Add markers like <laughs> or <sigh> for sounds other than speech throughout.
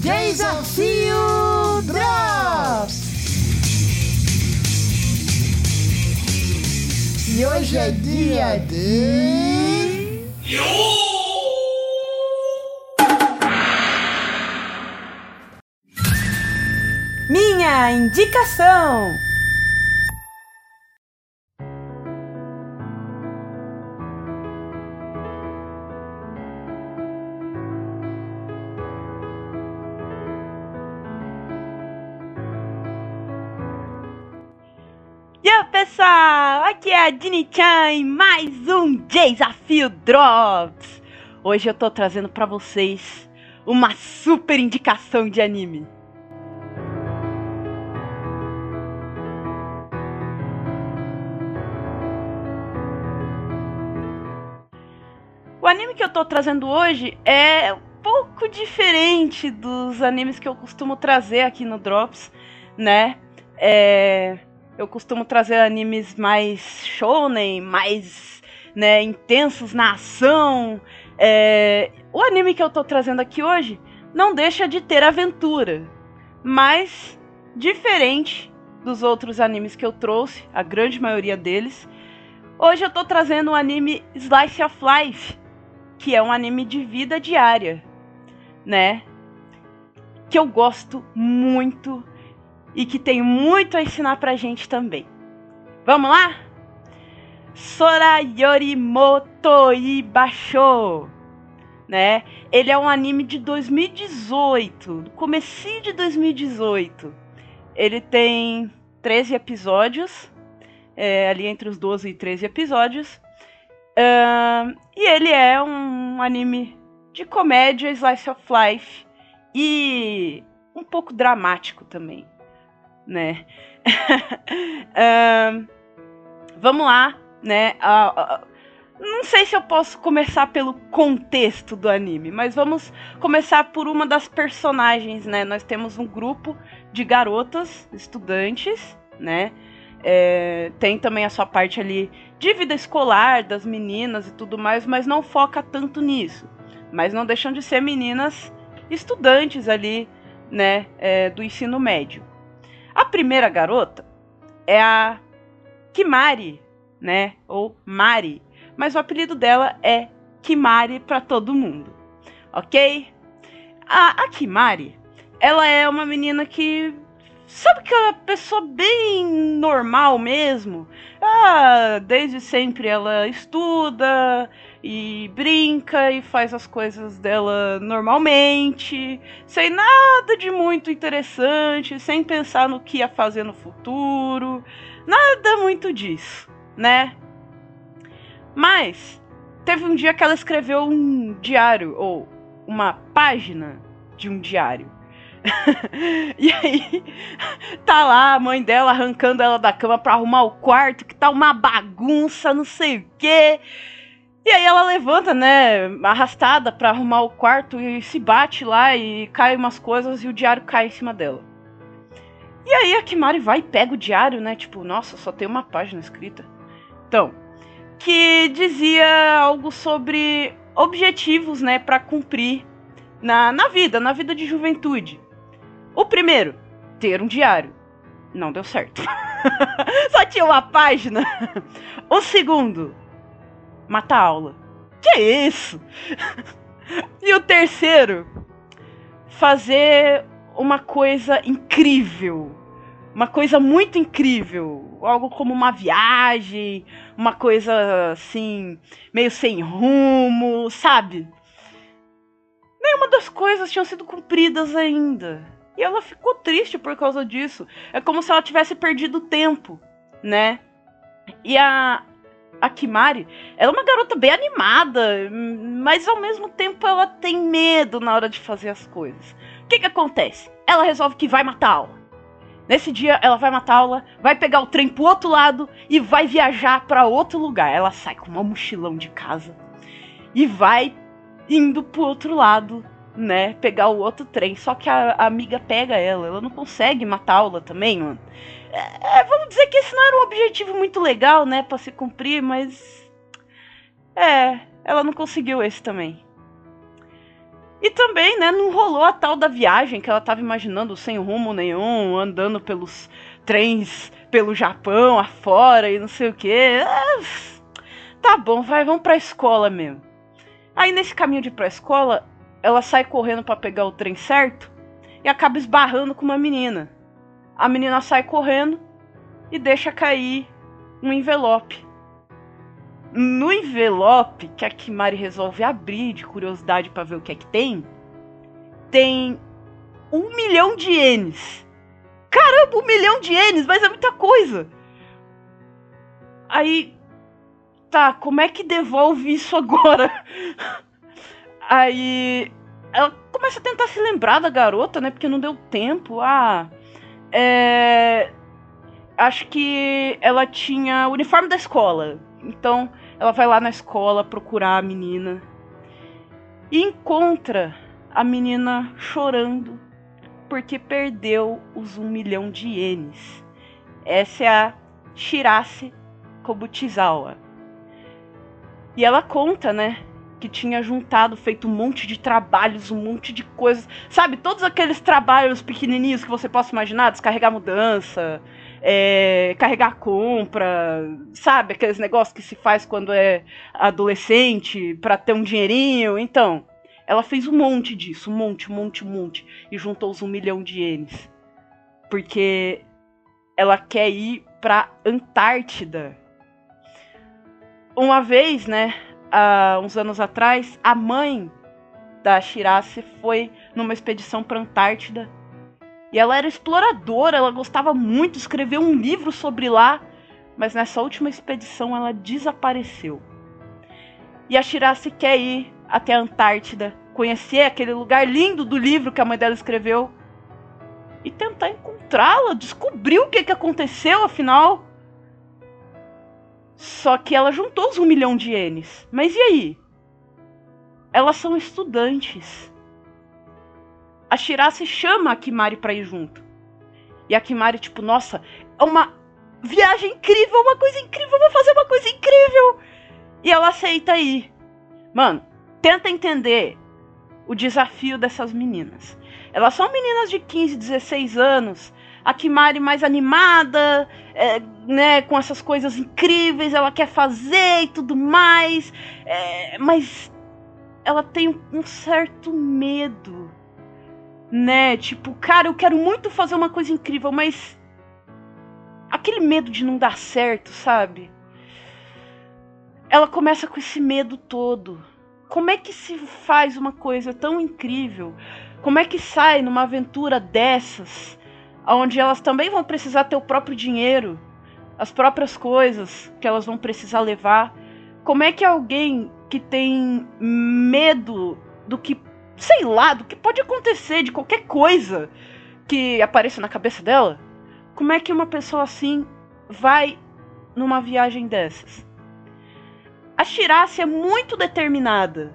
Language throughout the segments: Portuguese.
Desafio Drops! E hoje é dia de. Minha indicação! Pessoal, aqui é a Dini-chan em mais um Desafio Drops. Hoje eu tô trazendo pra vocês uma super indicação de anime. O anime que eu tô trazendo hoje é um pouco diferente dos animes que eu costumo trazer aqui no Drops, né? É, eu costumo trazer animes mais shonen, mais né, intensos na ação. É, o anime que eu tô trazendo aqui hoje não deixa de ter aventura, mas diferente dos outros animes que eu trouxe, a grande maioria deles. Hoje eu tô trazendo o anime Slice of Life, que é um anime de vida diária, né? Que eu gosto muito e que tem muito a ensinar pra gente também. Vamos lá? Sora Yorimoto Ibasho, né? Ele é um anime de 2018, do comecinho de 2018. Ele tem 13 episódios, é, ali entre os 12 e 13 episódios. Uh, e ele é um anime de comédia, slice of life e um pouco dramático também, né? <laughs> uh, vamos lá, né? Uh, não sei se eu posso começar pelo contexto do anime, mas vamos começar por uma das personagens, né? Nós temos um grupo de garotas, estudantes, né? É, tem também a sua parte ali de vida escolar das meninas e tudo mais, mas não foca tanto nisso. Mas não deixam de ser meninas estudantes ali, né, é, do ensino médio. A primeira garota é a Kimari, né, ou Mari, mas o apelido dela é Kimari para todo mundo, ok? A, a Kimari, ela é uma menina que Sabe aquela pessoa bem normal mesmo? Ah, desde sempre ela estuda e brinca e faz as coisas dela normalmente, sem nada de muito interessante, sem pensar no que ia fazer no futuro, nada muito disso, né? Mas teve um dia que ela escreveu um diário ou uma página de um diário. <laughs> e aí, <laughs> tá lá a mãe dela arrancando ela da cama pra arrumar o quarto, que tá uma bagunça, não sei o quê. E aí ela levanta, né, arrastada pra arrumar o quarto e se bate lá e cai umas coisas e o diário cai em cima dela. E aí a Kimari vai e pega o diário, né, tipo, nossa, só tem uma página escrita. Então, que dizia algo sobre objetivos, né, para cumprir na, na vida, na vida de juventude. O primeiro, ter um diário. Não deu certo. <laughs> Só tinha uma página. O segundo, matar aula. Que isso? <laughs> E o terceiro, fazer uma coisa incrível. Uma coisa muito incrível. Algo como uma viagem, uma coisa assim, meio sem rumo, sabe? Nenhuma das coisas tinham sido cumpridas ainda. E ela ficou triste por causa disso. É como se ela tivesse perdido tempo, né? E a, a Kimari, ela é uma garota bem animada, mas ao mesmo tempo ela tem medo na hora de fazer as coisas. O que que acontece? Ela resolve que vai matar a aula. Nesse dia ela vai matar a aula, vai pegar o trem pro outro lado e vai viajar para outro lugar. Ela sai com uma mochilão de casa e vai indo pro outro lado né, pegar o outro trem. Só que a, a amiga pega ela, ela não consegue matá-la também, mano. É, é, vamos dizer que esse não era um objetivo muito legal, né, pra se cumprir, mas. É, ela não conseguiu esse também. E também, né, não rolou a tal da viagem que ela tava imaginando sem rumo nenhum, andando pelos trens pelo Japão afora e não sei o que. Ah, tá bom, vai, vamos pra escola mesmo. Aí nesse caminho de ir pra escola, ela sai correndo para pegar o trem certo e acaba esbarrando com uma menina. A menina sai correndo e deixa cair um envelope. No envelope que a Kimari resolve abrir de curiosidade para ver o que é que tem, tem um milhão de ienes. Caramba, um milhão de ienes, mas é muita coisa. Aí, tá, como é que devolve isso agora? <laughs> Aí, ela começa a tentar se lembrar da garota, né? Porque não deu tempo. Ah, é. Acho que ela tinha o uniforme da escola. Então, ela vai lá na escola procurar a menina e encontra a menina chorando porque perdeu os um milhão de ienes. Essa é a Shirase Kobutizawa. E ela conta, né, que tinha juntado, feito um monte de trabalhos, um monte de coisas. Sabe, todos aqueles trabalhos pequenininhos que você possa imaginar, descarregar mudança, é, carregar compra, sabe? Aqueles negócios que se faz quando é adolescente para ter um dinheirinho. Então, ela fez um monte disso, um monte, um monte, um monte. E juntou os um milhão de ienes. Porque ela quer ir pra Antártida. Uma vez, né, há uns anos atrás, a mãe da Shirase foi numa expedição pra Antártida e ela era exploradora, ela gostava muito, de escrever um livro sobre lá, mas nessa última expedição ela desapareceu. E a Shirase quer ir até a Antártida, conhecer aquele lugar lindo do livro que a mãe dela escreveu e tentar encontrá-la, descobrir o que, que aconteceu afinal. Só que ela juntou os um milhão de ienes. Mas e aí? Elas são estudantes a Shirase chama a Kimari pra ir junto. E a Kimari, tipo, nossa, é uma viagem incrível, uma coisa incrível, vou fazer uma coisa incrível. E ela aceita ir. Mano, tenta entender o desafio dessas meninas. Elas são meninas de 15, 16 anos. A Kimari mais animada, é, né, com essas coisas incríveis, ela quer fazer e tudo mais. É, mas ela tem um certo medo né? Tipo, cara, eu quero muito fazer uma coisa incrível, mas aquele medo de não dar certo, sabe? Ela começa com esse medo todo. Como é que se faz uma coisa tão incrível? Como é que sai numa aventura dessas, onde elas também vão precisar ter o próprio dinheiro, as próprias coisas que elas vão precisar levar? Como é que alguém que tem medo do que sei lá, do que pode acontecer, de qualquer coisa que apareça na cabeça dela, como é que uma pessoa assim vai numa viagem dessas? A Shirase é muito determinada,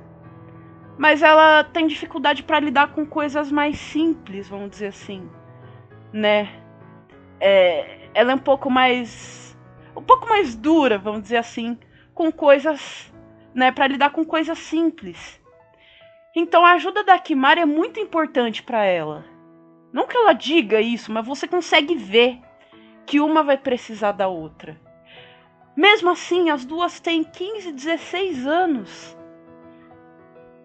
mas ela tem dificuldade para lidar com coisas mais simples, vamos dizer assim, né? É, ela é um pouco mais, um pouco mais dura, vamos dizer assim, com coisas, né? Para lidar com coisas simples. Então a ajuda da Kimari é muito importante para ela. Não que ela diga isso, mas você consegue ver que uma vai precisar da outra. Mesmo assim, as duas têm 15, 16 anos.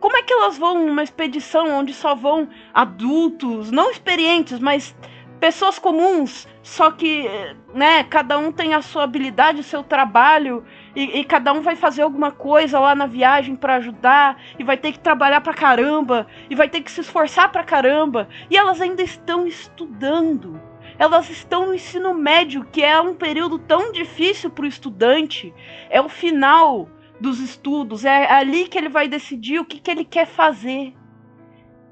Como é que elas vão numa expedição onde só vão adultos, não experientes, mas pessoas comuns, só que, né, cada um tem a sua habilidade, o seu trabalho, e, e cada um vai fazer alguma coisa lá na viagem para ajudar, e vai ter que trabalhar pra caramba, e vai ter que se esforçar pra caramba, e elas ainda estão estudando. Elas estão no ensino médio, que é um período tão difícil para o estudante. É o final dos estudos, é ali que ele vai decidir o que, que ele quer fazer.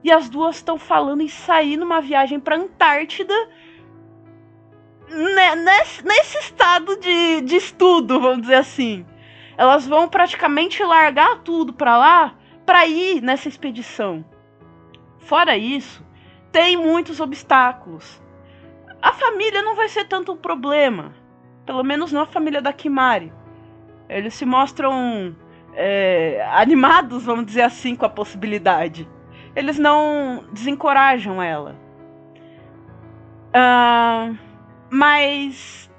E as duas estão falando em sair numa viagem para Antártida nesse, nesse estado de, de estudo, vamos dizer assim. Elas vão praticamente largar tudo para lá para ir nessa expedição. Fora isso, tem muitos obstáculos. A família não vai ser tanto um problema. Pelo menos não a família da Kimari. Eles se mostram é, animados, vamos dizer assim, com a possibilidade. Eles não desencorajam ela. Uh, mas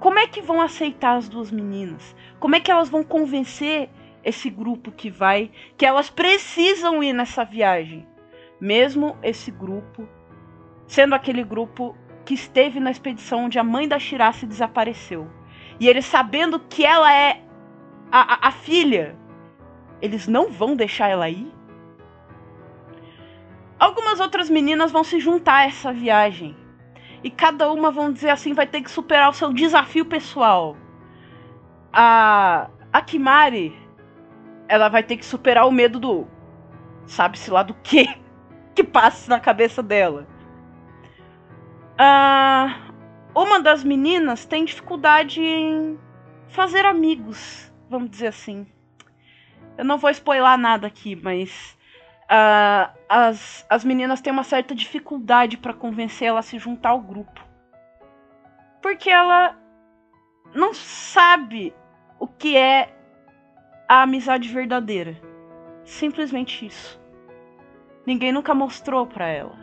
como é que vão aceitar as duas meninas? Como é que elas vão convencer esse grupo que vai que elas precisam ir nessa viagem? Mesmo esse grupo sendo aquele grupo que esteve na expedição onde a mãe da Shirase desapareceu. E eles sabendo que ela é a, a, a filha, eles não vão deixar ela ir? Algumas outras meninas vão se juntar a essa viagem. E cada uma, vão dizer assim, vai ter que superar o seu desafio pessoal. A, a Kimari, ela vai ter que superar o medo do. Sabe-se lá do que <laughs> que passa na cabeça dela. Ah, uma das meninas tem dificuldade em fazer amigos, vamos dizer assim. Eu não vou spoiler nada aqui, mas uh, as, as meninas têm uma certa dificuldade para convencer ela a se juntar ao grupo. Porque ela não sabe o que é a amizade verdadeira. Simplesmente isso. Ninguém nunca mostrou para ela.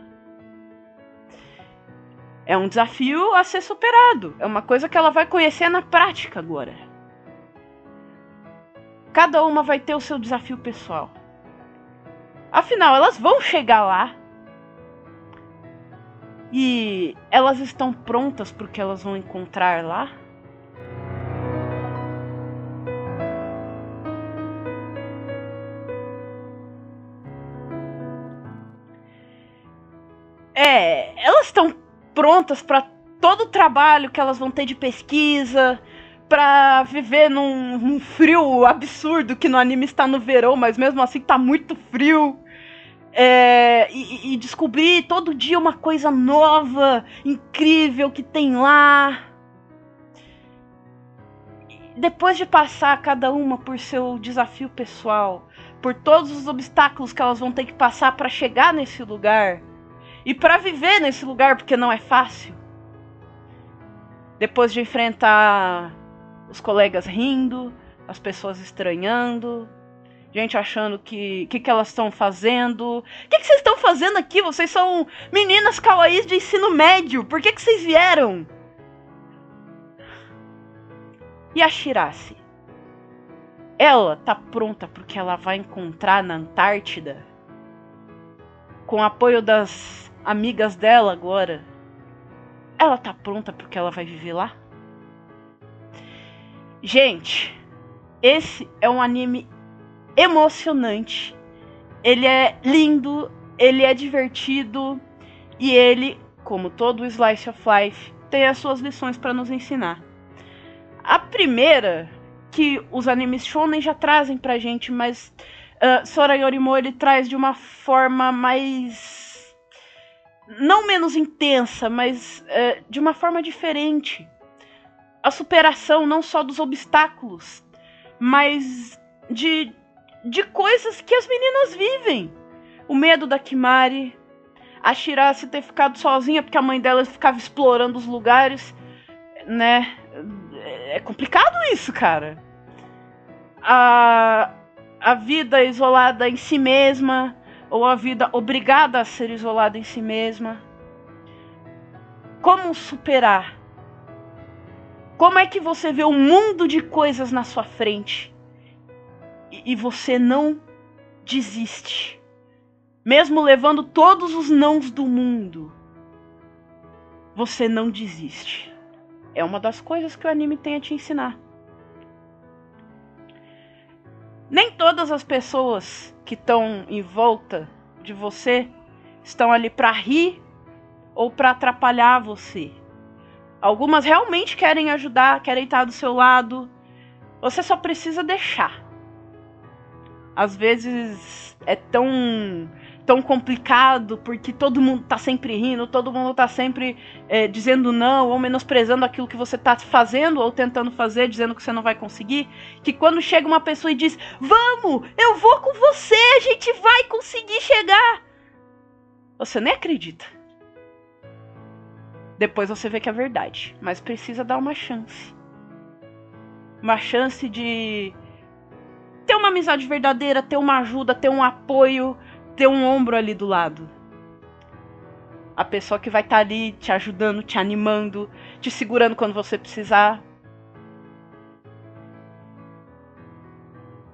É um desafio a ser superado. É uma coisa que ela vai conhecer na prática agora. Cada uma vai ter o seu desafio pessoal. Afinal, elas vão chegar lá. E elas estão prontas porque elas vão encontrar lá? É, elas estão prontas para todo o trabalho que elas vão ter de pesquisa, para viver num, num, frio absurdo que no anime está no verão, mas mesmo assim tá muito frio. É, e, e, descobrir todo dia uma coisa nova, incrível que tem lá. depois de passar cada uma por seu desafio pessoal, por todos os obstáculos que elas vão ter que passar para chegar nesse lugar, e para viver nesse lugar, porque não é fácil. Depois de enfrentar os colegas rindo, as pessoas estranhando, gente achando que que, que elas estão fazendo. O que, que vocês estão fazendo aqui? Vocês são meninas kawaiis de ensino médio. Por que, que vocês vieram? E a Shirase? Ela tá pronta porque ela vai encontrar na Antártida, com o apoio das amigas dela agora. Ela tá pronta porque ela vai viver lá? Gente, esse é um anime emocionante. Ele é lindo, ele é divertido e ele, como todo slice of life, tem as suas lições para nos ensinar. A primeira que os animes shonen já trazem pra gente, mas uh, Sora Yorimo ele traz de uma forma mais não menos intensa, mas é, de uma forma diferente. A superação não só dos obstáculos, mas de, de coisas que as meninas vivem. O medo da Kimari, a Shirase ter ficado sozinha porque a mãe dela ficava explorando os lugares, né? É complicado isso, cara. A, a vida isolada em si mesma, ou a vida obrigada a ser isolada em si mesma? Como superar? Como é que você vê um mundo de coisas na sua frente e, e você não desiste? Mesmo levando todos os nãos do mundo, você não desiste. É uma das coisas que o anime tem a te ensinar. Nem todas as pessoas que estão em volta de você estão ali para rir ou para atrapalhar você. Algumas realmente querem ajudar, querem estar do seu lado. Você só precisa deixar. Às vezes é tão tão complicado porque todo mundo tá sempre rindo, todo mundo tá sempre é, dizendo não ou menosprezando aquilo que você tá fazendo ou tentando fazer, dizendo que você não vai conseguir, que quando chega uma pessoa e diz: "Vamos, eu vou com você, a gente vai conseguir chegar". Você nem acredita. Depois você vê que é verdade, mas precisa dar uma chance. Uma chance de ter uma amizade verdadeira, ter uma ajuda, ter um apoio, ter um ombro ali do lado. A pessoa que vai estar tá ali te ajudando, te animando, te segurando quando você precisar.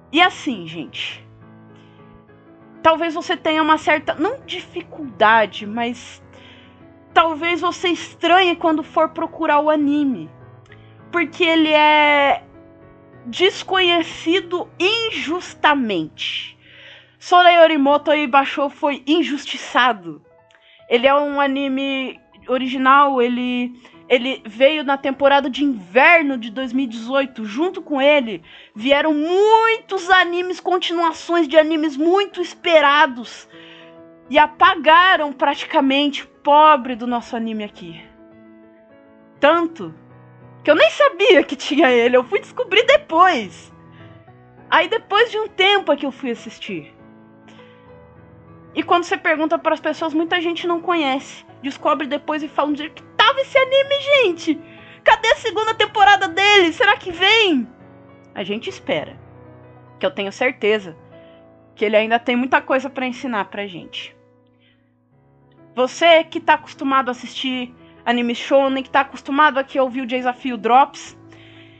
E assim, gente. Talvez você tenha uma certa. Não dificuldade, mas. Talvez você estranhe quando for procurar o anime. Porque ele é desconhecido injustamente. Sora Yorimoto Ibasho foi injustiçado. Ele é um anime original, ele ele veio na temporada de inverno de 2018. Junto com ele vieram muitos animes, continuações de animes muito esperados e apagaram praticamente o pobre do nosso anime aqui. Tanto que eu nem sabia que tinha ele, eu fui descobrir depois. Aí depois de um tempo é que eu fui assistir. E quando você pergunta para as pessoas, muita gente não conhece. Descobre depois e fala onde que tava esse anime, gente. Cadê a segunda temporada dele? Será que vem? A gente espera. Que eu tenho certeza que ele ainda tem muita coisa para ensinar pra gente. Você que tá acostumado a assistir anime shonen, que tá acostumado aqui a ouvir o desafio Drops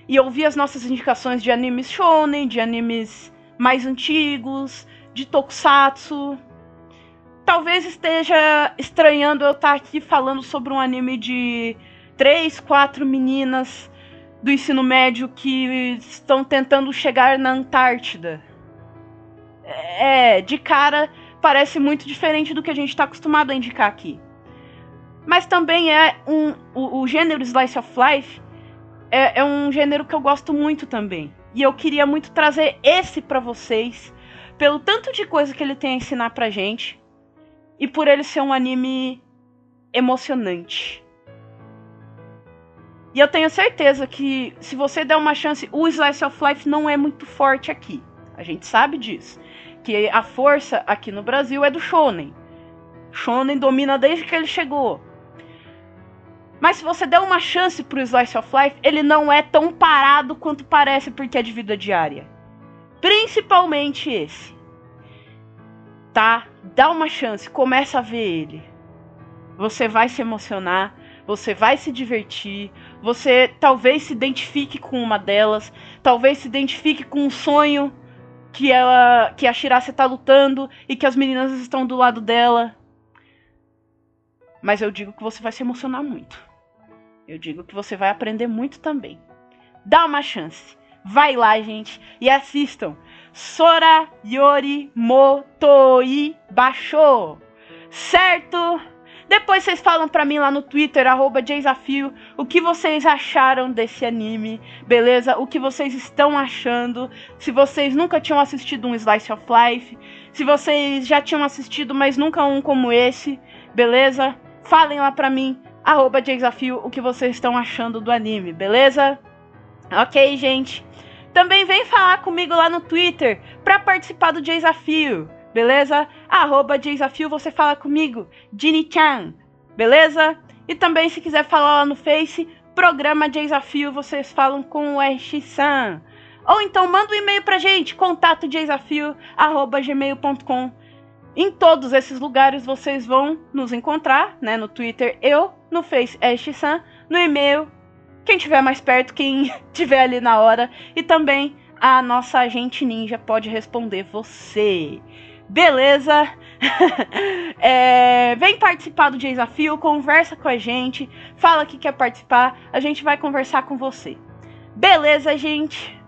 e ouvir as nossas indicações de animes shonen, de animes mais antigos, de tokusatsu. Talvez esteja estranhando eu estar tá aqui falando sobre um anime de três, quatro meninas do ensino médio que estão tentando chegar na Antártida. É, de cara, parece muito diferente do que a gente está acostumado a indicar aqui. Mas também é um. O, o gênero Slice of Life é, é, um gênero que eu gosto muito também. E eu queria muito trazer esse para vocês, pelo tanto de coisa que ele tem a ensinar pra gente, e por ele ser um anime emocionante. E eu tenho certeza que se você der uma chance, o Slice of Life não é muito forte aqui. A gente sabe disso. Que a força aqui no Brasil é do Shonen. Shonen domina desde que ele chegou. Mas se você der uma chance pro Slice of Life, ele não é tão parado quanto parece porque é de vida diária. Principalmente esse. Tá? Dá uma chance, começa a ver ele. Você vai se emocionar, você vai se divertir, você talvez se identifique com uma delas, talvez se identifique com um sonho que ela que a Shirase está lutando e que as meninas estão do lado dela. Mas eu digo que você vai se emocionar muito. Eu digo que você vai aprender muito também. Dá uma chance. Vai lá, gente, e assistam. Sora Yori Motoi Basho. Certo? Depois vocês falam pra mim lá no Twitter, arroba Desafio, o que vocês acharam desse anime, beleza? O que vocês estão achando. Se vocês nunca tinham assistido um Slice of Life. Se vocês já tinham assistido, mas nunca um como esse, beleza? Falem lá pra mim arroba desafio o que vocês estão achando do anime, beleza? Ok, gente? Também vem falar comigo lá no Twitter para participar do desafio, beleza? Arroba desafio, você fala comigo, Ginny-chan, beleza? E também se quiser falar lá no Face, programa desafio, vocês falam com o Ash-san. Ou então manda um e-mail pra gente, contato desafio, arroba gmail.com em todos esses lugares vocês vão nos encontrar, né? No Twitter, eu, no Face, Ash-san, no e-mail, quem tiver mais perto, quem <laughs> tiver ali na hora, e também a nossa agente ninja pode responder você. Beleza? <laughs> é, vem participar do desafio, conversa com a gente, fala que quer participar, a gente vai conversar com você. Beleza, gente?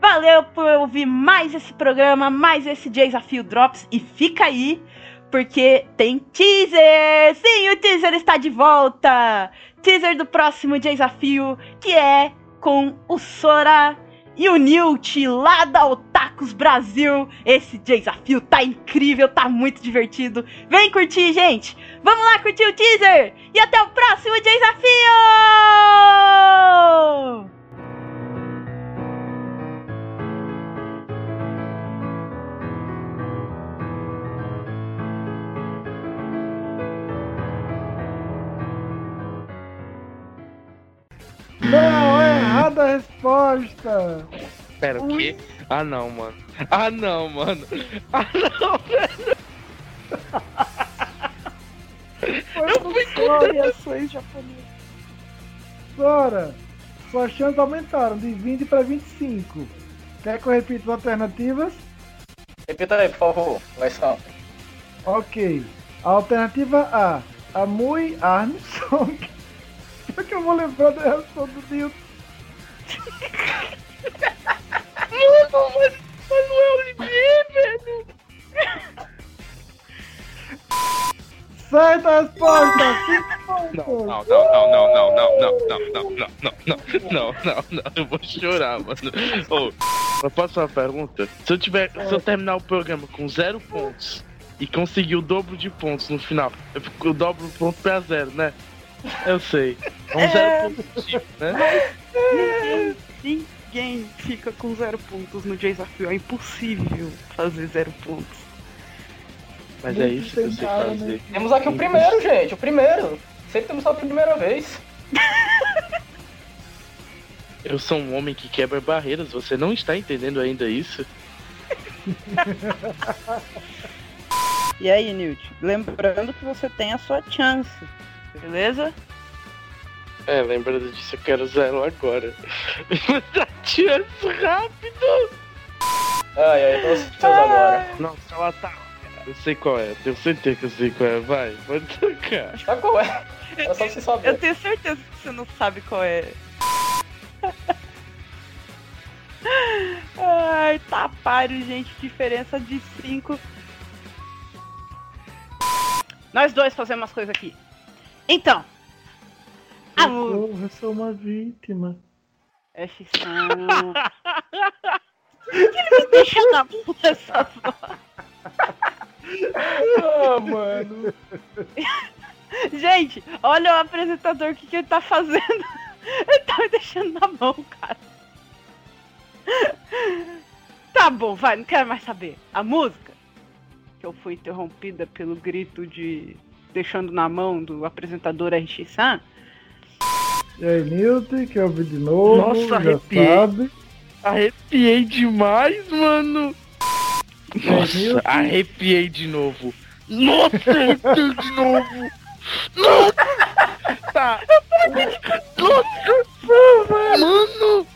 Valeu por ouvir mais esse programa, mais esse Desafio Drops. E fica aí, porque tem teaser! Sim, o teaser está de volta! Teaser do próximo desafio, que é com o Sora e o Nilt lá da Otakus Brasil. Esse desafio tá incrível, tá muito divertido. Vem curtir, gente! Vamos lá curtir o teaser! E até o próximo desafio! Não, errada a resposta. Pera, o quê? Ah não, mano. Ah não, mano. Ah não, velho. eu fui contra ações japonesas. Sora, suas chances aumentaram de 20 para 25. Quer que eu repita as alternativas? Repita aí, por favor. Vai só. Ok. Alternativa A, Amui Armstrong. <laughs> Só que eu vou lembrar da reação do Dilton. Mano, mas, mas não é o Olivier, velho. Certa resposta! Não, não, não, não, não, não, não, não, não, não, não, não, não, não, não, eu vou chorar, mano. Ô, eu posso fazer uma pergunta? Se eu tiver, se eu terminar o programa com zero pontos e conseguir o dobro de pontos no final, eu, fico, eu dobro o ponto pra zero, né? Eu sei. É um zero positivo, né? Ninguém, ninguém fica com zero pontos no desafio. É impossível fazer zero pontos. Mas é isso que eu sei fazer. Temos aqui o primeiro, gente. O primeiro. Sempre temos a primeira vez. <laughs> Eu sou um homem que quebra barreiras, você não está entendendo ainda isso? <laughs> E aí, Newt? Lembrando que você tem a sua chance, beleza? É, lembrando disso, eu quero zero agora. <laughs> Dá chance rápido! Ai, ai, tô ansioso agora. Não, se ela tá. Eu sei qual é, tenho certeza que eu sei qual é. Vai, pode tocar. Sabe qual é? É só você Eu saber. tenho certeza que você não sabe qual é. Ai, tá páreo, gente. Diferença de 5. Nós dois fazemos umas coisas aqui. Então. A Socorro, eu sou uma vítima. É X-San. <laughs> Por que ele me deixa na mão dessa voz? Ah, mano. Gente, olha o apresentador, o que, que ele tá fazendo? <laughs> Ele tá me deixando na mão, cara. Tá bom, vai, não quero mais saber. A música, que eu fui interrompida pelo grito de deixando na mão do apresentador RX-san. E aí, Newton, quer ouvir de novo? Nossa, já arrepiei. sabe. Arrepiei demais, mano! Nossa, arrepiei de novo. Nossa, arrepiei de novo. Nossa! Tá. Nossa, mano!